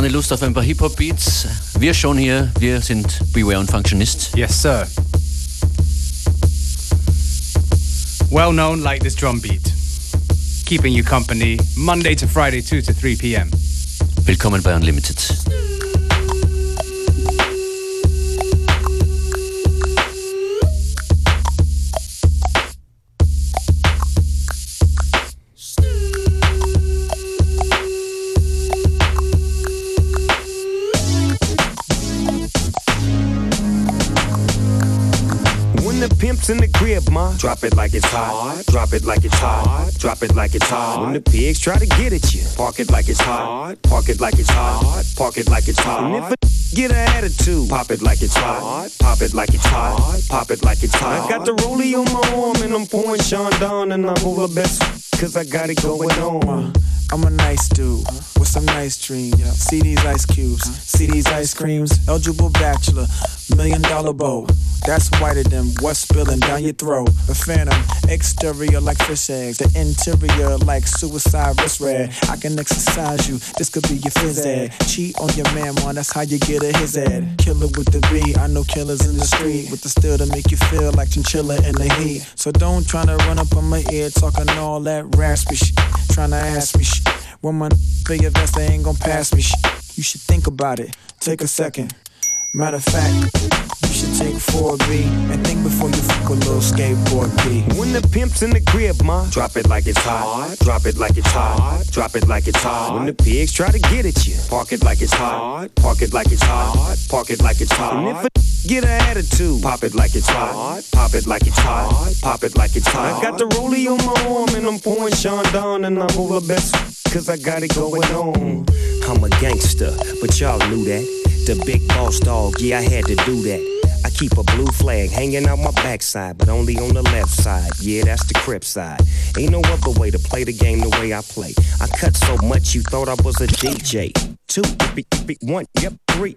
Dani Lust auf ein paar Hip-Hop-Beats. Wir schon hier, wir sind Beware und Functionist. Yes, sir. Well known like this drum beat. Keeping you company Monday to Friday, 2 to 3 p.m. Willkommen bei Unlimited. In the crib, ma. Drop it like it's hot. Drop it like it's hot. Drop it like it's hot. When the pigs try to get at you, park it like it's hot. Park it like it's hot. Park it like it's hot. And if a get an attitude, pop it like it's hot. Pop it like it's hot. Pop it like it's hot. I got the rollie on my arm and I'm pouring Sean down and I'm over best cause I got it going on. I'm a nice dude with some nice dreams. See these ice cubes, see these ice creams. Eligible bachelor, million dollar bow. That's whiter than what's spilling down your throat. A phantom, exterior like fish eggs, the interior like suicide wrist red. I can exercise you, this could be your phys ed. Cheat on your man, man, that's how you get a his ed. Killer with the B, I know killers in the street with the steel to make you feel like chinchilla in the heat. So don't try to run up on my ear talking all that raspy shit, trying to ask me shit. When my big vest, they ain't gon' pass me. You should think about it. Take a second. Matter of fact, take 4B and think before you fuck a little skateboard B. When the pimp's in the crib, ma, drop it like it's hot. Drop it like it's hot. Drop it like it's hot. When the pigs try to get at you, park it like it's hot. Park it like it's hot. Park it like it's hot. And if a get an attitude, pop it like it's hot. Pop it like it's hot. Pop it like it's hot. I got the rollie on my arm and I'm pouring Sean down and I'm over best cause I got it going on. I'm a gangster, but y'all knew that. The big boss dog, yeah, I had to do that. I keep a blue flag hanging out my backside, but only on the left side. Yeah, that's the crip side. Ain't no other way to play the game the way I play. I cut so much you thought I was a DJ. Two, one, yep, three.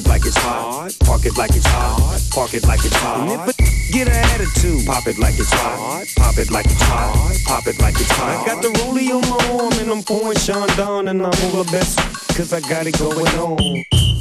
it like it's hot. Park it like it's hot. Park it like it's hot. And if a get an attitude, pop it like it's hot. Pop it like it's hot. Pop it like it's hot. I got the rollie on my arm and I'm pouring Sean down and I'm over best cause I got it going on.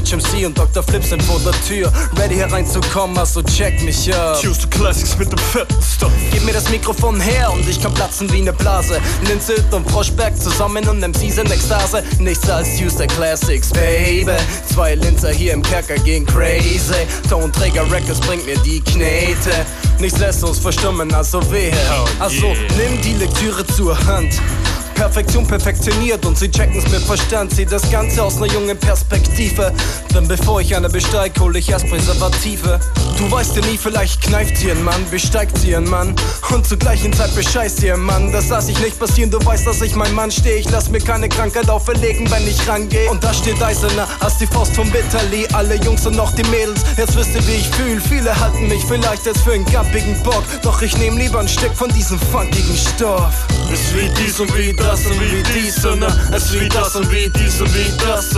Rich MC und Dr. Flip sind vor der Tür. Ready hereinzukommen, also check mich ab. Choose the Classics mit dem fetten Stuff. Gib mir das Mikrofon her und ich kann platzen wie ne Blase. Linzit und Froschberg zusammen und MCs in Ekstase. Nichts als Use the Classics, baby. Zwei Linzer hier im Kerker gehen crazy. Tonträger Records bringt mir die Knete. Nichts lässt uns verstummen, also wehe. Also nimm die Lektüre zur Hand. Perfektion perfektioniert und sie checken's mit Verstand. Sieht das Ganze aus einer jungen Perspektive. Denn bevor ich eine besteig, hol ich erst Präservative. Du weißt ja nie, vielleicht kneift sie ein Mann, besteigt sie ein Mann. Und zur gleichen Zeit bescheißt sie ein Mann. Das lass ich nicht passieren, du weißt, dass ich mein Mann stehe. Ich lass mir keine Krankheit auferlegen, wenn ich rangehe. Und da steht Eisener als die Faust vom Bitterli. Alle Jungs und noch die Mädels, jetzt wisst ihr, wie ich fühl. Viele halten mich vielleicht jetzt für einen gampigen Bock. Doch ich nehm lieber ein Stück von diesem funkigen Stoff. Es wie dies und wie das und wie dies und es wie das und wie dies und wie das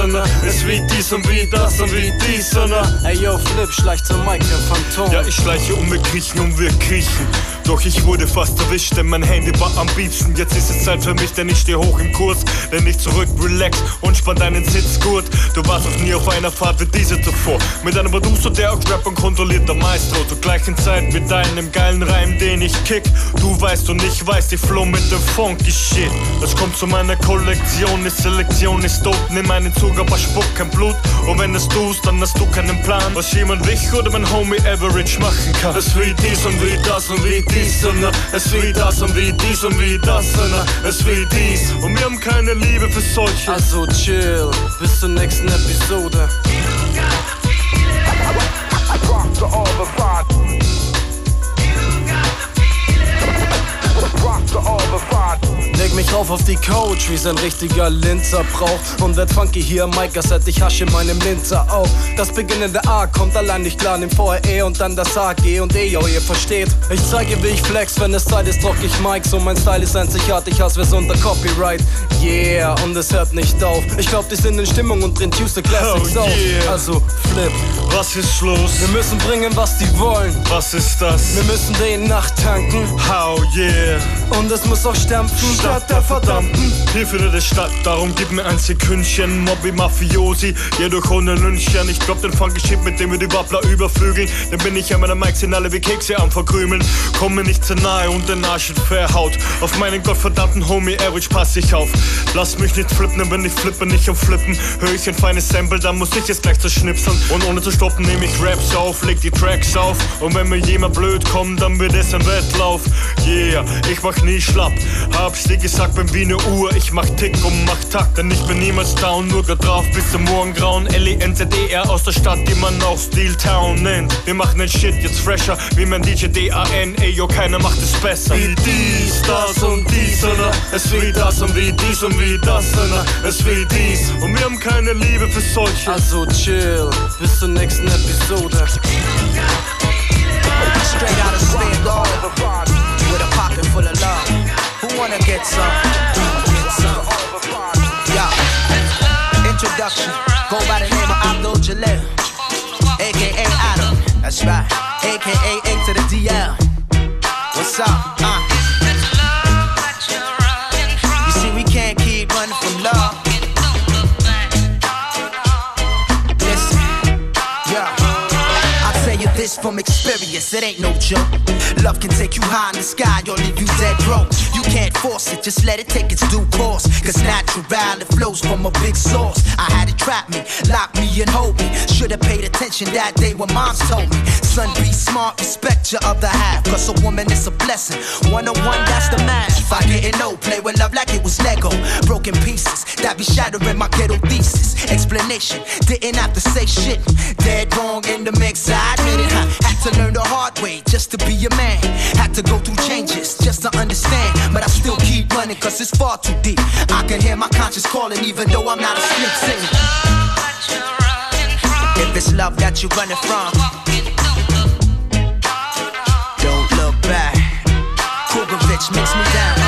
es wie dies und wie das und wie dies und. Ey yo, Flip, schleicht zum Mike, der Phantom. Ja, ich schleiche um, wir kriechen und wir kriechen. Doch ich wurde fast erwischt, denn mein Handy war am liebsten. Jetzt ist es Zeit für mich, denn ich stehe hoch im Kurs. Denn ich zurück, relax und spann deinen Sitzgurt. Du warst noch nie auf einer Fahrt wie diese zuvor. Mit einem Producer, der auch Rap und kontrollierter Maestro. Zur gleichen Zeit mit deinem geilen Reim, den ich kick. Du weißt und ich weiß, ich flow mit dem funky Shit. Das kommt zu meiner Kollektion, ist Selektion, ist tot. Nimm meinen Zug, aber spuck kein Blut. Und wenn es tust, dann hast du keinen Plan. Was jemand wich oder mein Homie Average machen kann. Es wie dies und wie das und wie dies und. Es wie das und wie dies und wie das und. Es wie dies. Und wir haben keine Liebe für solche. Also chill, bis zur nächsten Episode. Leg mich rauf auf die Couch, wie's ein richtiger Linzer braucht. Und werd funky hier, Mike, als hätte ich Hasch in meinem Linzer auch. Das beginnende A kommt allein nicht klar, nimm vorher E und dann das A, G und E, yo, ihr versteht. Ich zeige, wie ich flex, wenn es Zeit ist, rock ich Mike. So mein Style ist einzigartig, als wär's unter Copyright. Yeah, und es hört nicht auf. Ich glaub, die sind in Stimmung und drehen Tuesday Classics Oh, auf. yeah. Also, flip. Was ist los? Wir müssen bringen, was die wollen. Was ist das? Wir müssen den nachtanken. How yeah. Und es muss auch stampfen, statt der verdammten. Hier findet es statt, darum gib mir ein Sekündchen. Mobby Mafiosi, jedoch ohne Lynchchen. Ich glaub den funky Shit, mit dem wir die Wappler überflügeln. Dann bin ich an meiner Mic, sind alle wie Kekse am verkrümeln. Komm mir nicht zu nahe und den Arsch in verhaut. Auf meinen gottverdammten Homie Average pass ich auf. Lass mich nicht flippen, wenn ich flippe, nicht am Flippen. Hör ich ein feines Sample, dann muss ich es gleich zerschnipseln. Und ohne zu stoppen, nehme ich Raps auf, leg die Tracks auf. Und wenn mir jemand blöd kommt, dann wird es ein Wettlauf. Yeah, ich mach nie schlapp. Hab's dir gesagt, bin wie ne Uhr. Ich mach Tick und mach Takt, denn ich bin niemals down. Nur grad drauf bis zum Morgengrauen. L-E-N-Z-E-R aus der Stadt, die man auch Steel Town nennt. Wir machen den Shit jetzt fresher, wie mein DJ D-A-N. Ey, yo, keiner macht es besser. Wie dies, das und dies, oder? Es wie das und wie dies und wie das, oder? Es wie dies. Und wir haben keine Liebe für solche. Also chill, bis zur nächsten Episode. Straight out of Spandau wanna get some? Yeah. Introduction. Go by the name of Abdul Jalil, aka Adam. That's right. AKA A to the DL. What's up? Uh. You see, we can't keep running from love. This from experience, it ain't no joke. Love can take you high in the sky or leave you dead broke. You can't force it, just let it take its due course. Cause natural, it flows from a big source. I had it trap me, lock me and hold me. Should've paid attention that day when moms told me. Son, be smart, respect your other half. Cause a woman is a blessing. One on one, that's the math. If I it, no, play with love like it was Lego. Broken pieces, that be shattering my ghetto thesis. Explanation, didn't have to say shit. Dead wrong in the mix, I admit it. Had to learn the hard way just to be a man. Had to go through changes just to understand. But I still keep running cause it's far too deep. I can hear my conscience calling even though I'm not a asleep singing. If it's love that you're running from, don't look back. Kugovich makes me down.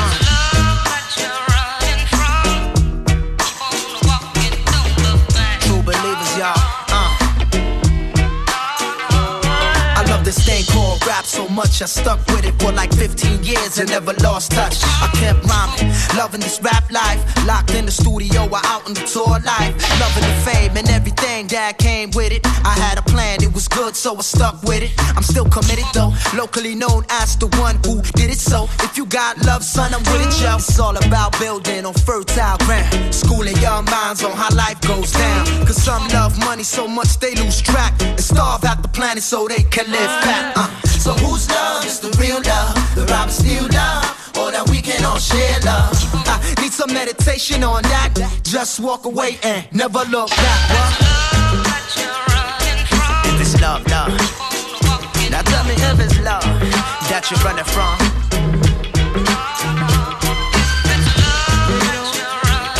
Much I stuck with it for like 15 years and never lost touch. I kept rhyming, loving this rap life. Locked in the studio or out on the tour life. Loving the fame and everything that came with it. I had a plan, it was good, so I stuck with it. I'm still committed though, locally known as the one who did it. So if you got love, son, I'm with it, yo. It's all about building on fertile ground. Schooling young minds on how life goes down. Cause some love money so much they lose track and starve out the planet so they can live fat. Uh. So whose love is the real love? The rob still love, or that we can all share love. I need some meditation on that. Just walk away and never look back. What? If it's love, love. Now tell me if it's love that you're running from.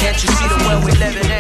Can't you see the world we're living in?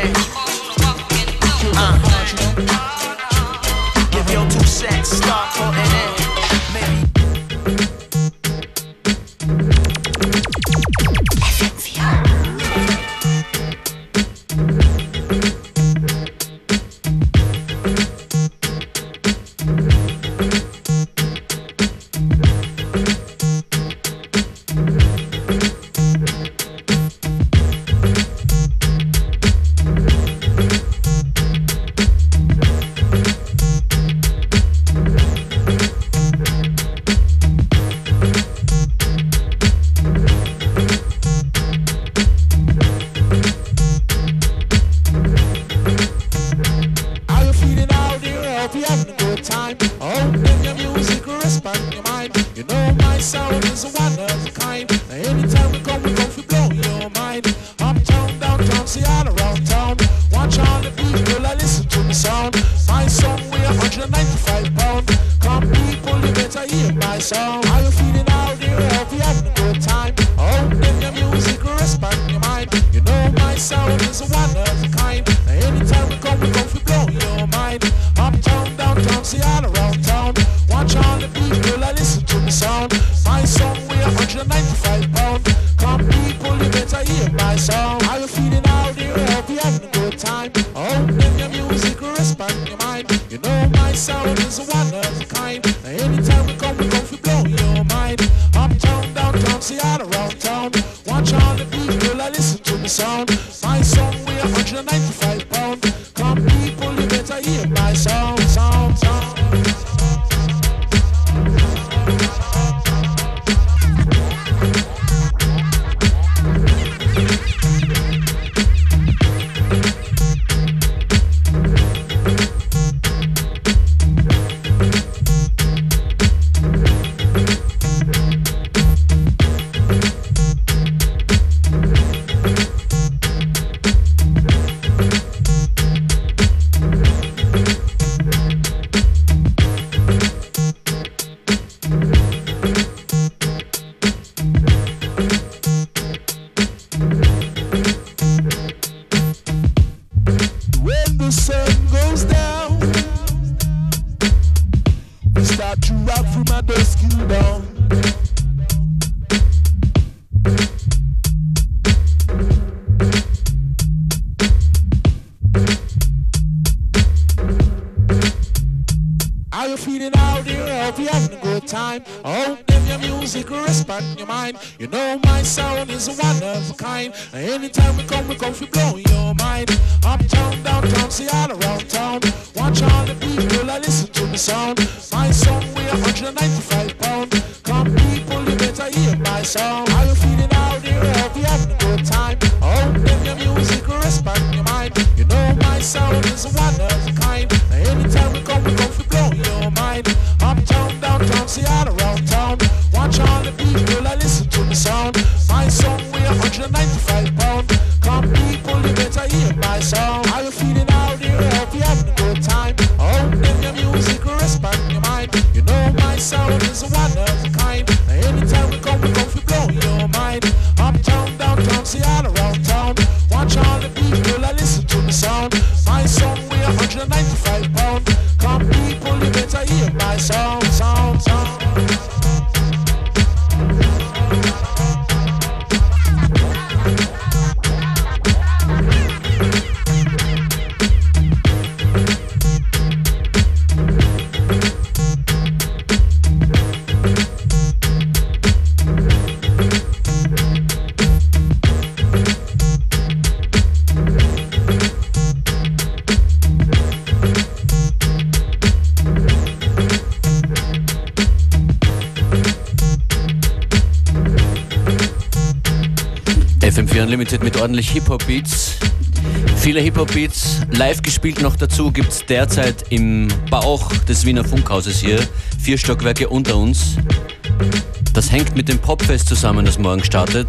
Unlimited mit ordentlich Hip-Hop-Beats. Viele Hip-Hop-Beats live gespielt noch dazu gibt's derzeit im Bauch des Wiener Funkhauses hier. Vier Stockwerke unter uns. Das hängt mit dem Popfest zusammen, das morgen startet.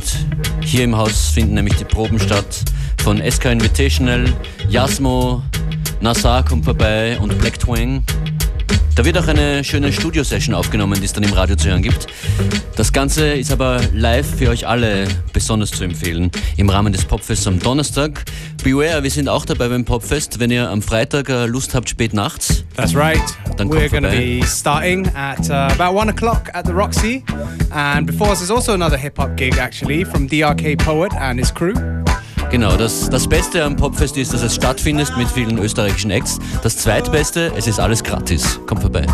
Hier im Haus finden nämlich die Proben statt von SK Invitational, Jasmo, Nassar kommt vorbei und Black Twang. Da wird auch eine schöne Studio-Session aufgenommen, die es dann im Radio zu hören gibt. Das Ganze ist aber live für euch alle besonders zu empfehlen im Rahmen des Popfests am Donnerstag. Beware, wir sind auch dabei beim Popfest. Wenn ihr am Freitag äh, Lust habt, spät nachts, That's right. Dann We're going to be starting at uh, about one o'clock at the Roxy. And before us is also another hip hop gig, actually, from DRK Poet and his crew. Genau, das, das Beste am Popfest ist, dass es stattfindet mit vielen österreichischen Acts. Das Zweitbeste, es ist alles gratis. Kommt vorbei.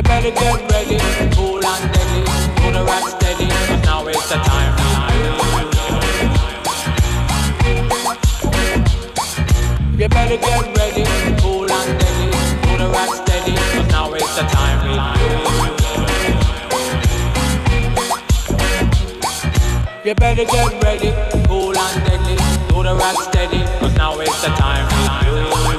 You better get ready, cool and deadly, do the rock steady, but now it's the time. You better get ready, cool and deadly, do the rock steady, but now it's the time. You better get ready, cool and deadly. Do the rock steady, cause now it's the time.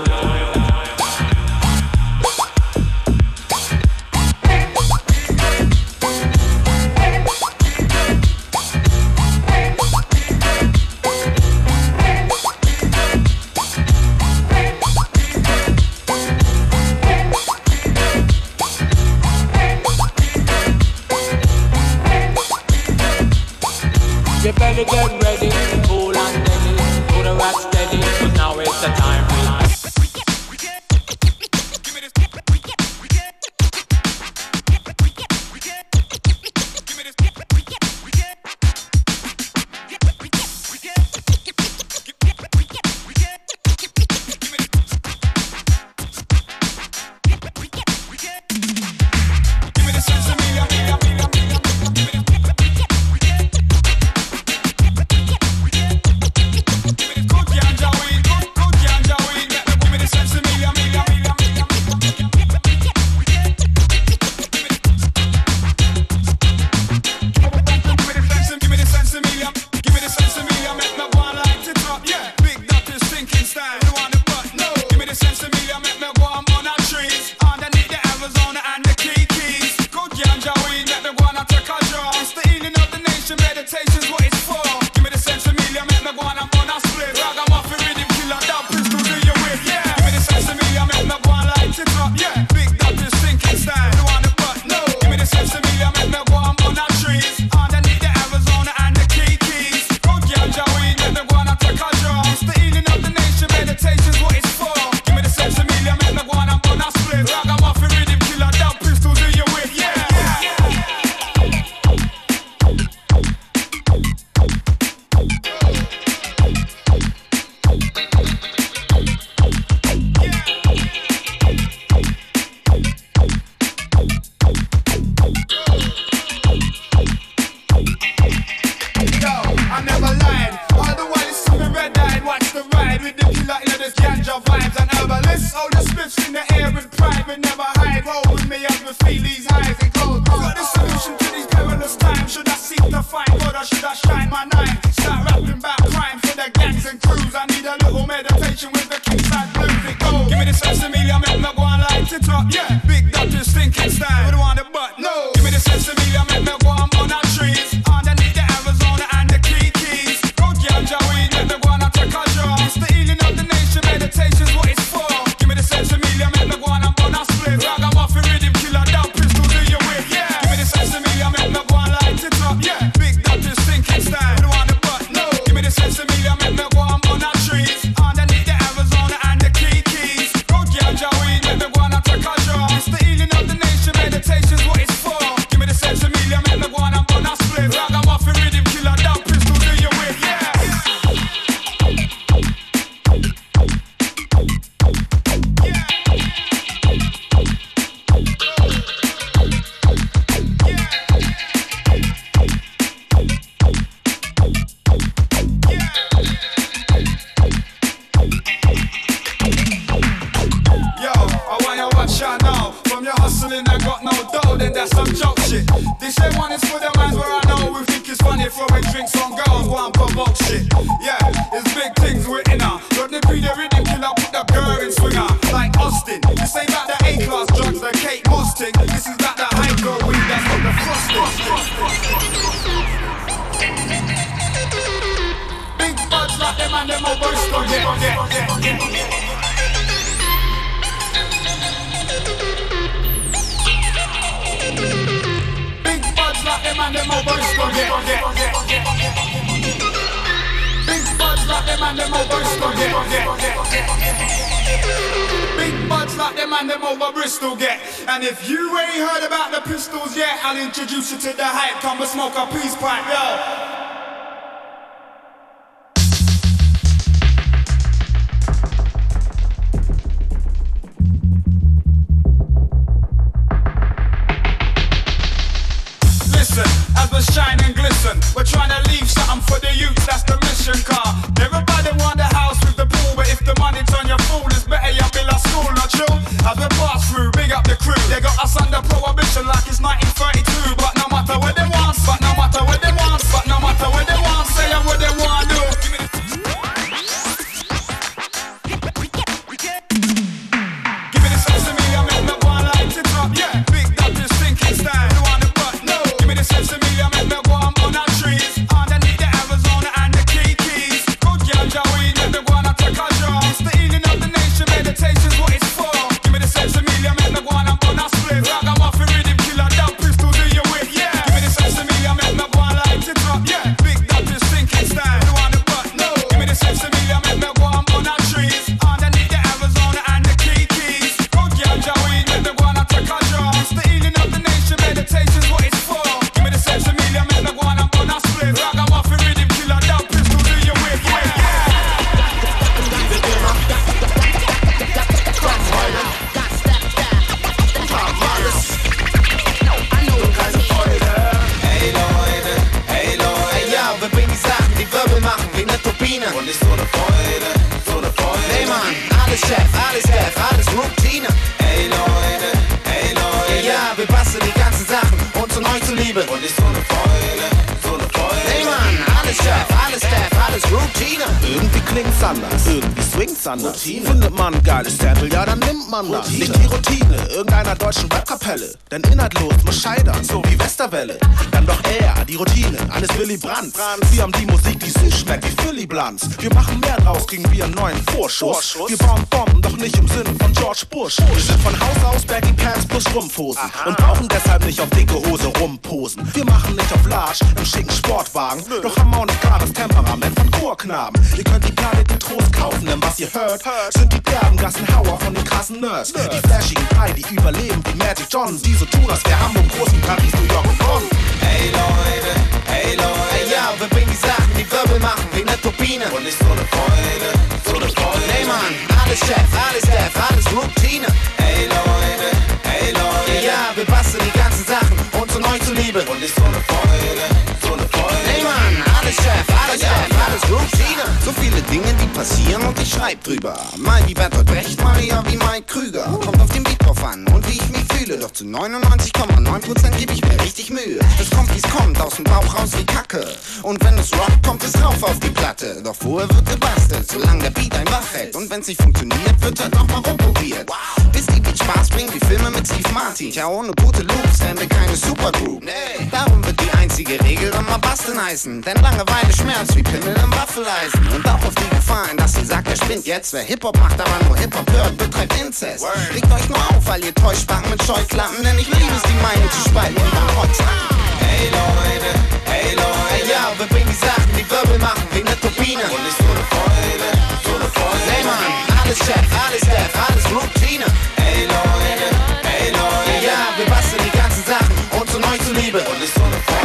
Mehr draus, kriegen wir einen neuen Vorschuss. Wir bauen Bomben, doch nicht im Sinne von George Bush. Wir sind von Haus aus Baggy Pants plus Strumpfhosen und brauchen deshalb nicht auf dicke Hose rumposen. Wir machen nicht auf Large im schicken Sportwagen, doch haben auch nicht klares Temperament von Chorknaben. Ihr könnt die Planet mit Trost kaufen, denn was ihr hört, sind die derben Gassenhauer von den krassen Nerds. Die flashigen drei, die überleben wie Magic Johnson, die so tun, als wär Hamburg groß wie Paris, New York und Bonn. Ey Leute, ey Leute. Ey ja, wir bringen die Sachen, die Wirbel machen, wie ne Turbine. Und ist so eine Freude, so eine Freude. Ey Mann, alles Chef, alles Chef, alles Routine. Ey Leute, ey Leute. Ja, wir basteln die ganzen Sachen, und euch zu lieben. Und ist so eine Freude, so eine Freude. Ey Mann, alles Chef, alles Chef, alles Routine. So viele Dinge, die passieren und ich schreib drüber. Mal wie Bertolt Brecht, Maria wie Mike Krüger. Kommt auf den Beat drauf an und wie ich mich fühle. Doch zu 99,9% gebe ich mir richtig Mühe. Das kommt wie's kommt, aus dem Bauch raus wie Kacke. Und wenn es rockt, kommt es rauf auf die Platte. Doch vorher wird gebastelt, solange der Beat ein wach hält. Und wenn's nicht funktioniert, wird halt nochmal rumprobiert. Bis die Beat Spaß bringt, wie Filme mit Steve Martin. Tja, ohne gute Loops wären wir keine Supergroup. Nee. Darum wird die einzige Regel immer basteln heißen. Denn Langeweile schmerzt wie Pimmel im Waffeleisen. Und auch auf die Gefallen, dass sie sagt, er spinnt jetzt. Wer Hip-Hop macht, aber nur Hip-Hop hört, betreibt Inzest. Legt euch nur auf, weil ihr Täuschbacken mit Scheuklappen. Denn ich liebe es, die Meinung zu spalten und dann Holz Ey Leute, ey Leute. Ey ja, wir bringen die Sachen, die Wirbel machen, wie ne Turbine. Und ist so eine Freude, so eine Freude. Ey Mann, alles Chef, alles Chef, alles Routine. Ey Leute, ey Leute. Ja, wir basteln die ganzen Sachen, uns und euch zu lieben. Und ist so eine Freude.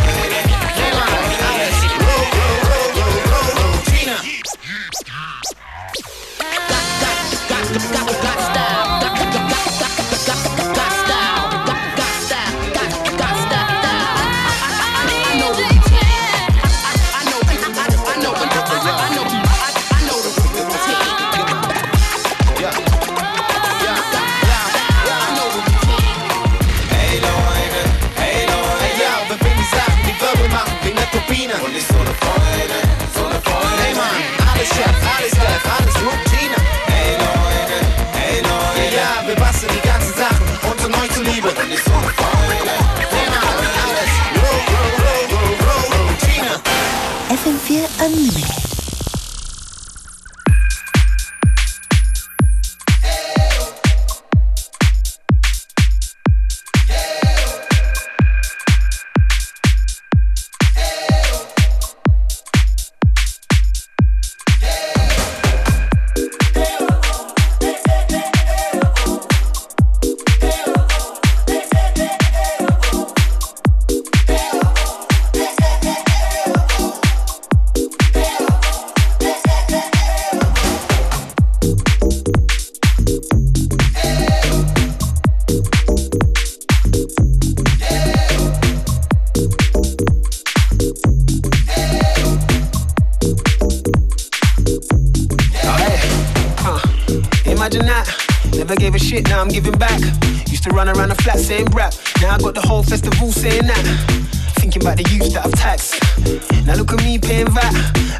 Look at me paying VAT.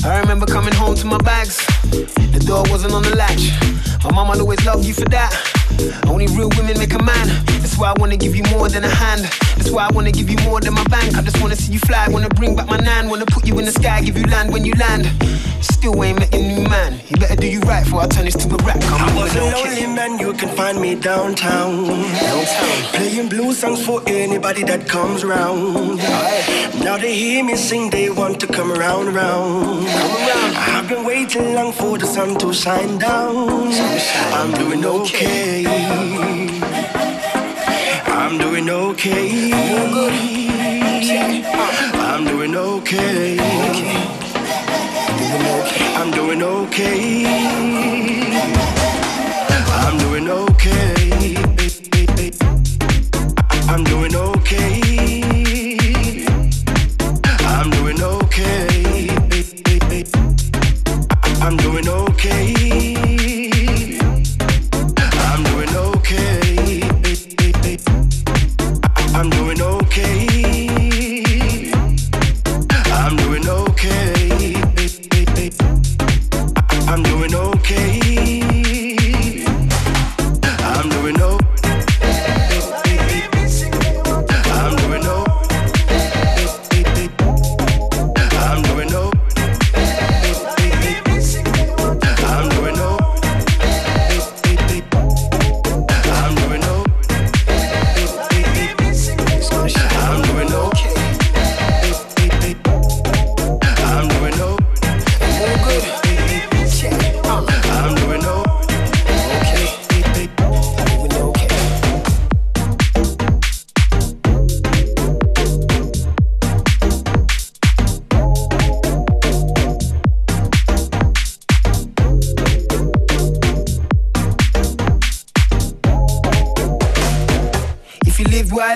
I remember coming home to my bags. The door wasn't on the latch. My mom always love you for that. Only real women make a man. That's why I wanna give you more than a hand. That's why I wanna give you more than my bank. I just wanna see you fly, wanna bring back my nan, wanna put you in the sky, give you land when you land. Still ain't met a new man. You better do you right before I turn this to a rap. Come I was a lonely man, you can find me downtown. Downtown. Playing blues songs for anybody that comes around. Now they hear me sing, they want to come around, around. I've been waiting long for the sun to shine down. I'm doing okay. I'm doing okay. I'm doing okay. I'm doing okay. I'm doing okay. I'm doing okay. I'm doing okay. I'm doing okay.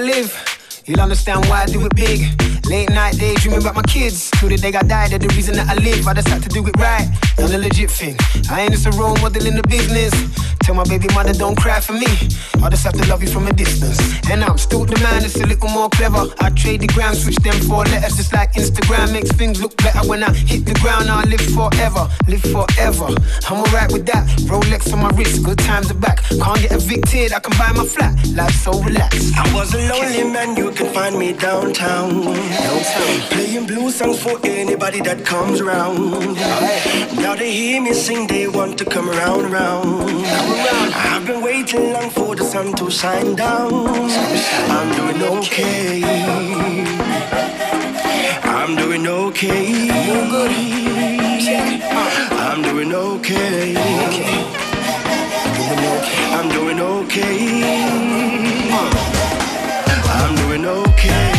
Live, you'll understand why I do it big. Late night daydreaming about my kids. Till the day I die, they're the reason that I live. I just had to do it right. Not a legit thing. I ain't just a role model in the business. Tell my baby mother don't cry for me. I just have to love you from a distance. And I'm still the man that's a little more clever. I trade the gram, switch them four letters just like Instagram. Makes things look better when I hit the ground. I'll live forever, live forever. I'm alright with that. Rolex on my wrist, good times are back. Can't get evicted, I can buy my flat. Life's so relaxed. I was a lonely man, you can find me downtown. Downtown. Playing blues songs for anybody that comes around. Now they hear me sing, they want to come around, around. I've been waiting long for the sun to shine down. I'm doing okay. I'm doing okay. I'm. I'm doing okay. I'm doing okay. I'm doing okay.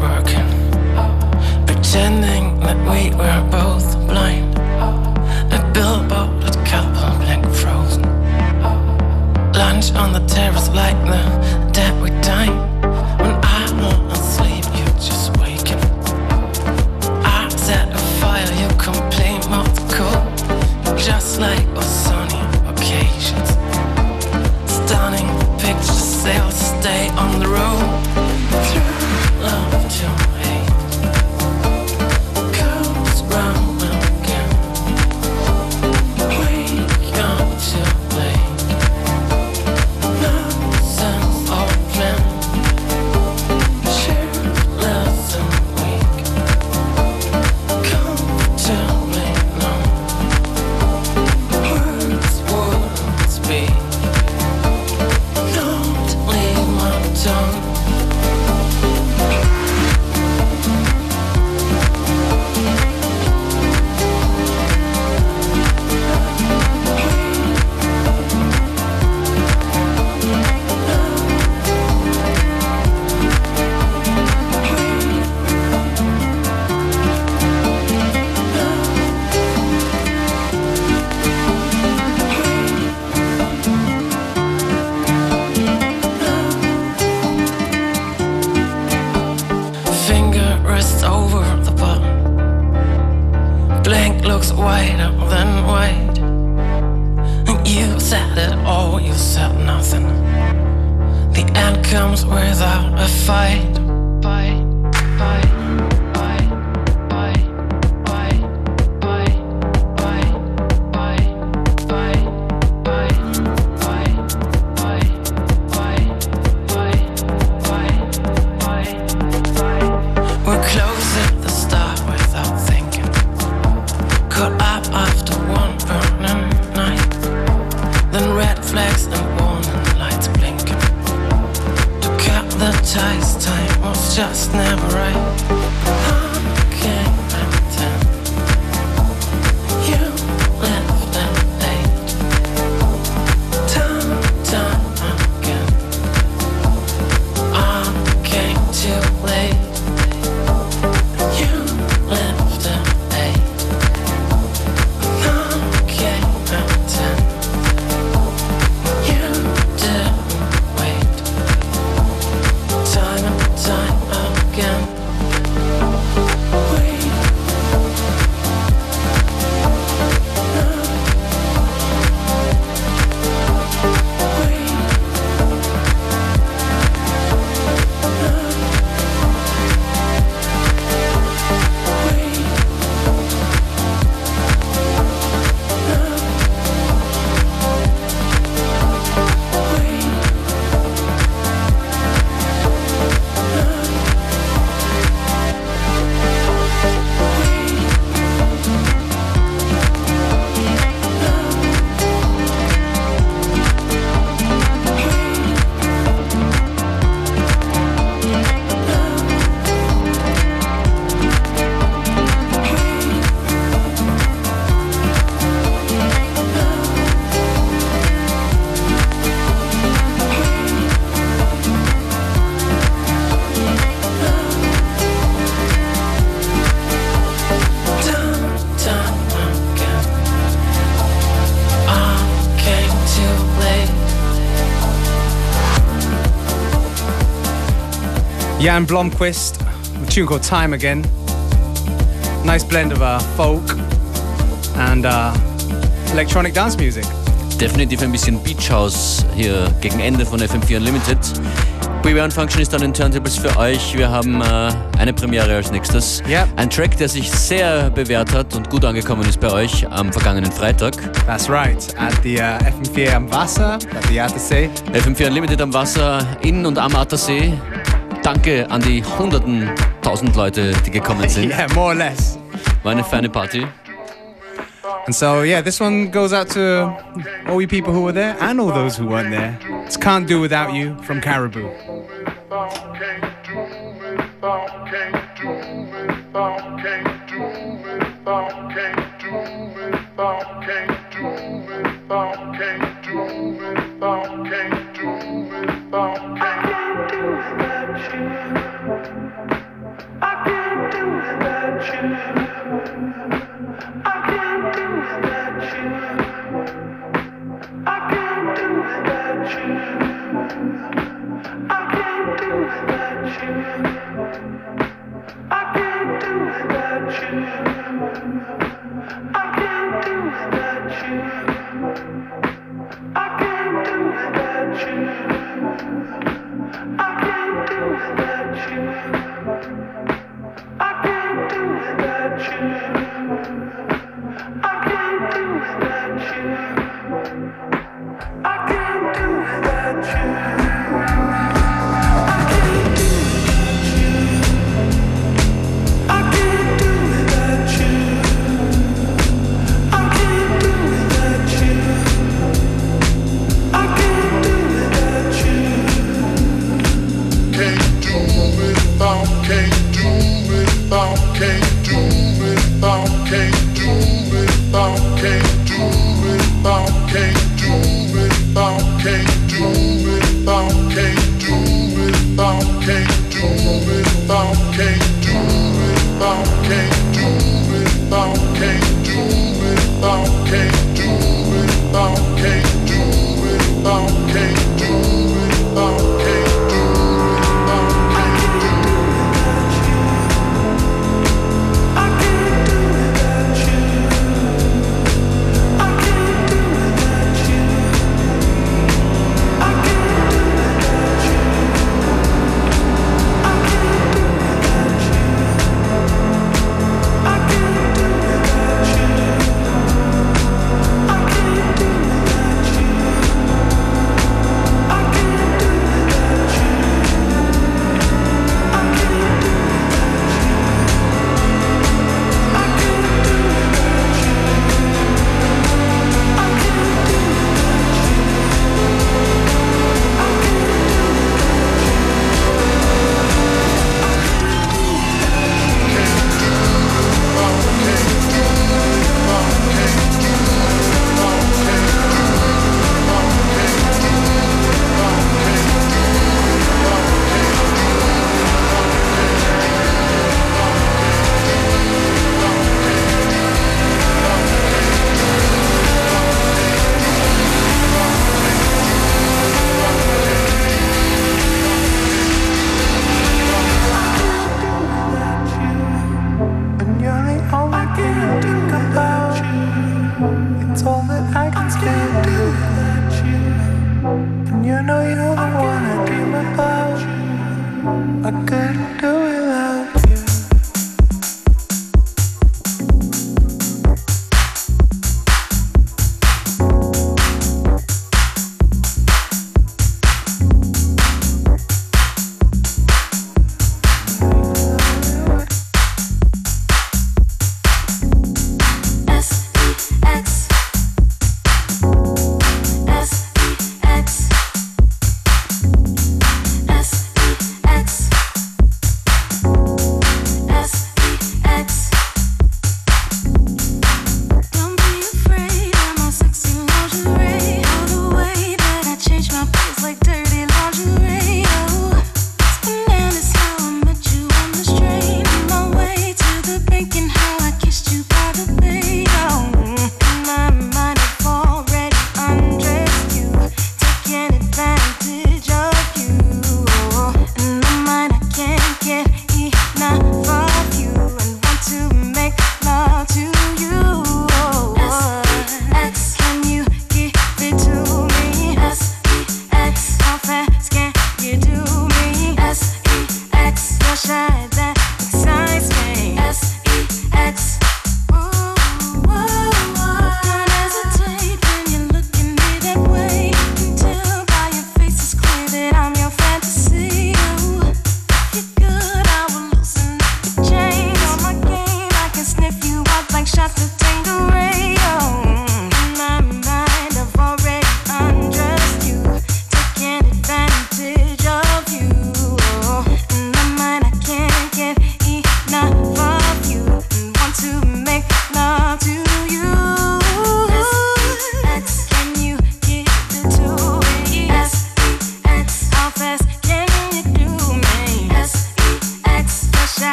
Working. Pretending that we were out a fight. Jan Blomqvist, a tune called Time Again. Nice blend of uh, folk and uh, electronic dance music. Definitiv ein bisschen Beach House hier gegen Ende von FM4 Unlimited. Beware und Function ist dann in Turntables für euch. Wir haben äh, eine Premiere als nächstes. Yep. Ein Track, der sich sehr bewährt hat und gut angekommen ist bei euch am vergangenen Freitag. That's right, at the uh, FM4 am Wasser, at the Attersee. FM4 Unlimited am Wasser in und am Attersee. Danke an die hunderten tausend Leute, die gekommen sind. yeah, more or less. War eine feine Party. And so, yeah, this one goes out to all you people who were there and all those who weren't there. It's Can't Do Without You from Caribou.